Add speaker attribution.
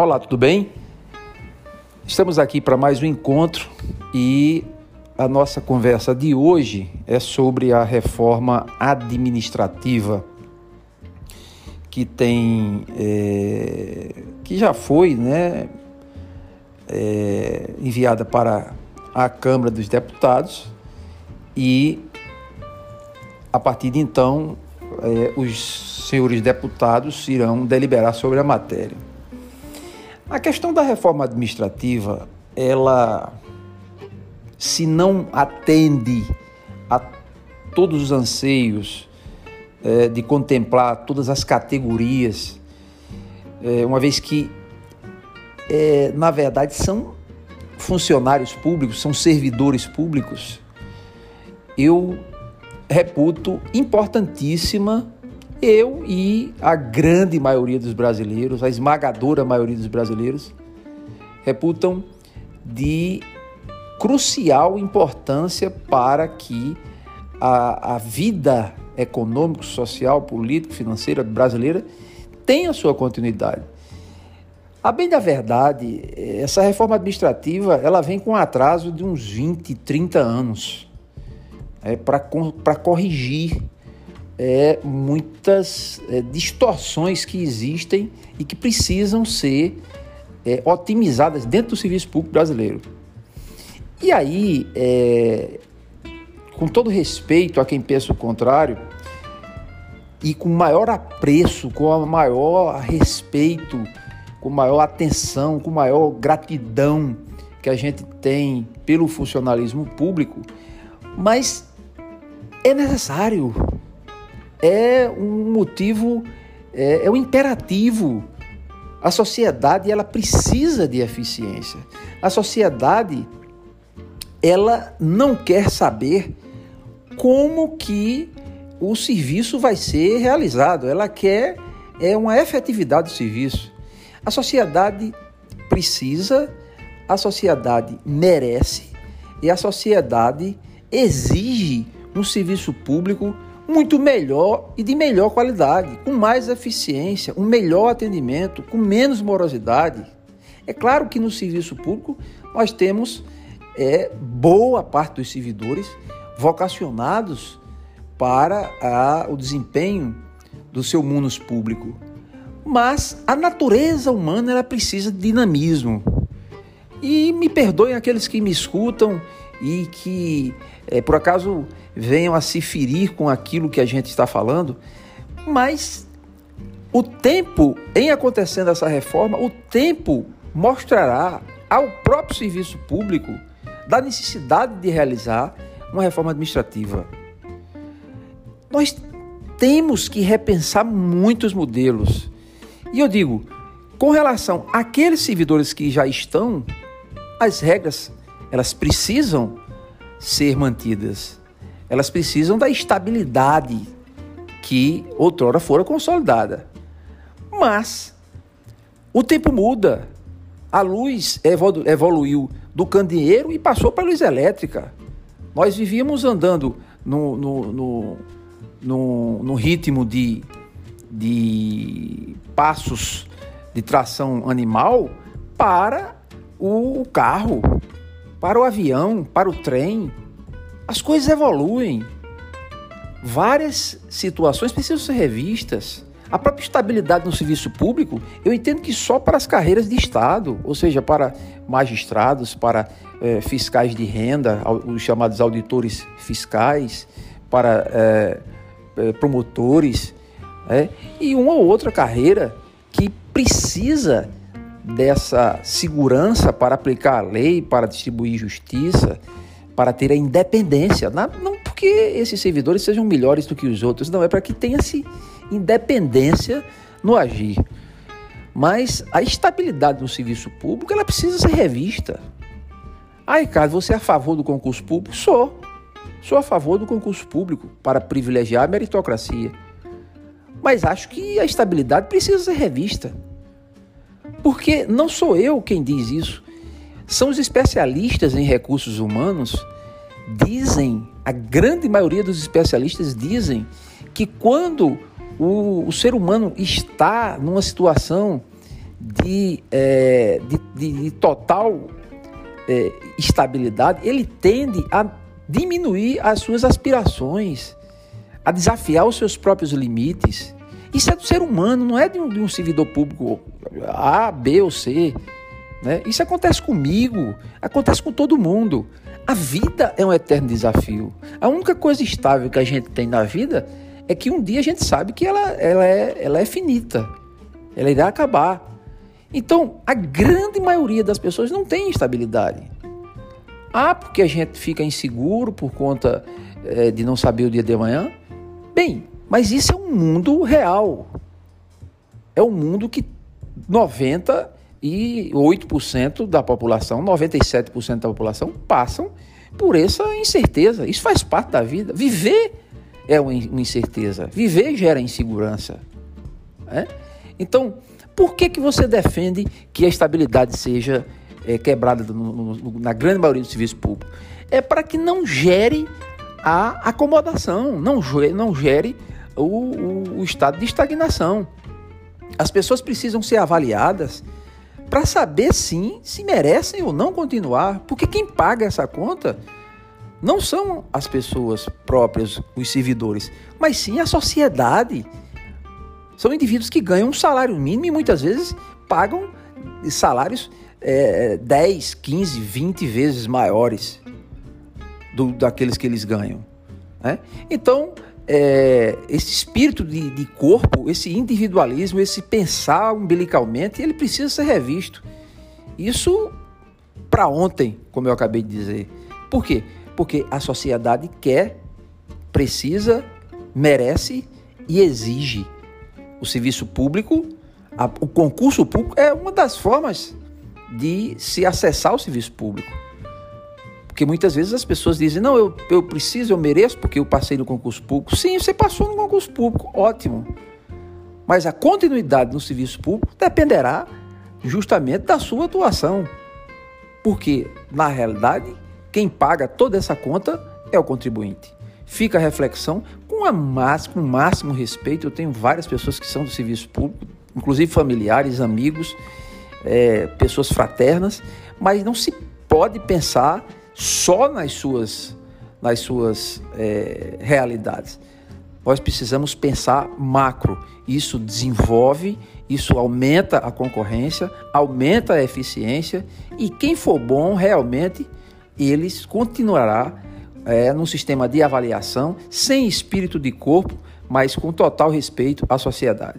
Speaker 1: Olá, tudo bem? Estamos aqui para mais um encontro e a nossa conversa de hoje é sobre a reforma administrativa que tem é, que já foi né, é, enviada para a Câmara dos Deputados e a partir de então é, os senhores deputados irão deliberar sobre a matéria. A questão da reforma administrativa, ela se não atende a todos os anseios é, de contemplar todas as categorias, é, uma vez que, é, na verdade, são funcionários públicos, são servidores públicos, eu reputo importantíssima eu e a grande maioria dos brasileiros, a esmagadora maioria dos brasileiros, reputam de crucial importância para que a, a vida econômico, social, político, financeira brasileira tenha sua continuidade. A bem da verdade, essa reforma administrativa ela vem com um atraso de uns 20, 30 anos é, para corrigir é, muitas é, distorções que existem e que precisam ser é, otimizadas dentro do serviço público brasileiro. E aí, é, com todo respeito a quem pensa o contrário, e com maior apreço, com maior respeito, com maior atenção, com maior gratidão que a gente tem pelo funcionalismo público, mas é necessário é um motivo, é, é um imperativo. A sociedade ela precisa de eficiência. A sociedade ela não quer saber como que o serviço vai ser realizado. Ela quer é uma efetividade do serviço. A sociedade precisa, a sociedade merece e a sociedade exige um serviço público muito melhor e de melhor qualidade, com mais eficiência, um melhor atendimento, com menos morosidade. É claro que no serviço público nós temos é, boa parte dos servidores vocacionados para a, o desempenho do seu munus público. Mas a natureza humana ela precisa de dinamismo. E me perdoem aqueles que me escutam e que é, por acaso venham a se ferir com aquilo que a gente está falando, mas o tempo em acontecendo essa reforma, o tempo mostrará ao próprio serviço público da necessidade de realizar uma reforma administrativa. Nós temos que repensar muitos modelos. E eu digo, com relação àqueles servidores que já estão, as regras elas precisam ser mantidas. Elas precisam da estabilidade que outrora fora consolidada. Mas o tempo muda. A luz evolu evoluiu do candeeiro e passou para a luz elétrica. Nós vivíamos andando no, no, no, no, no ritmo de, de passos de tração animal para o carro para o avião, para o trem. As coisas evoluem. Várias situações precisam ser revistas. A própria estabilidade no serviço público, eu entendo que só para as carreiras de Estado, ou seja, para magistrados, para eh, fiscais de renda, os chamados auditores fiscais, para eh, eh, promotores, né? e uma ou outra carreira que precisa dessa segurança para aplicar a lei, para distribuir justiça, para ter a independência. Não porque esses servidores sejam melhores do que os outros, não, é para que tenha-se independência no agir. Mas a estabilidade no serviço público ela precisa ser revista. Ah, Ricardo, você é a favor do concurso público? Sou. Sou a favor do concurso público para privilegiar a meritocracia. Mas acho que a estabilidade precisa ser revista. Porque não sou eu quem diz isso. São os especialistas em recursos humanos dizem, a grande maioria dos especialistas dizem que quando o, o ser humano está numa situação de, é, de, de, de, total é, estabilidade, ele tende a diminuir as suas aspirações, a desafiar os seus próprios limites. Isso é do ser humano, não é de um, de um servidor público A, B ou C. Né? Isso acontece comigo, acontece com todo mundo. A vida é um eterno desafio. A única coisa estável que a gente tem na vida é que um dia a gente sabe que ela, ela, é, ela é finita, ela irá acabar. Então, a grande maioria das pessoas não tem estabilidade. Ah, porque a gente fica inseguro por conta é, de não saber o dia de amanhã? Bem, mas isso é um mundo real. É um mundo que 98% da população, 97% da população passam por essa incerteza. Isso faz parte da vida. Viver é uma incerteza. Viver gera insegurança. É? Então, por que, que você defende que a estabilidade seja é, quebrada no, no, na grande maioria do serviço público? É para que não gere a acomodação, não, não gere o, o, o estado de estagnação. As pessoas precisam ser avaliadas para saber sim se merecem ou não continuar, porque quem paga essa conta não são as pessoas próprias, os servidores, mas sim a sociedade. São indivíduos que ganham um salário mínimo e muitas vezes pagam salários é, 10, 15, 20 vezes maiores do, daqueles que eles ganham. Né? Então, é, esse espírito de, de corpo, esse individualismo, esse pensar umbilicalmente, ele precisa ser revisto. Isso para ontem, como eu acabei de dizer. Por quê? Porque a sociedade quer, precisa, merece e exige. O serviço público, a, o concurso público é uma das formas de se acessar o serviço público. Porque muitas vezes as pessoas dizem: não, eu, eu preciso, eu mereço porque eu passei no concurso público. Sim, você passou no concurso público, ótimo. Mas a continuidade no serviço público dependerá justamente da sua atuação. Porque, na realidade, quem paga toda essa conta é o contribuinte. Fica a reflexão com, a máximo, com o máximo respeito. Eu tenho várias pessoas que são do serviço público, inclusive familiares, amigos, é, pessoas fraternas, mas não se pode pensar só nas suas, nas suas é, realidades. Nós precisamos pensar macro. Isso desenvolve, isso aumenta a concorrência, aumenta a eficiência e quem for bom realmente eles continuará é, num sistema de avaliação sem espírito de corpo, mas com total respeito à sociedade.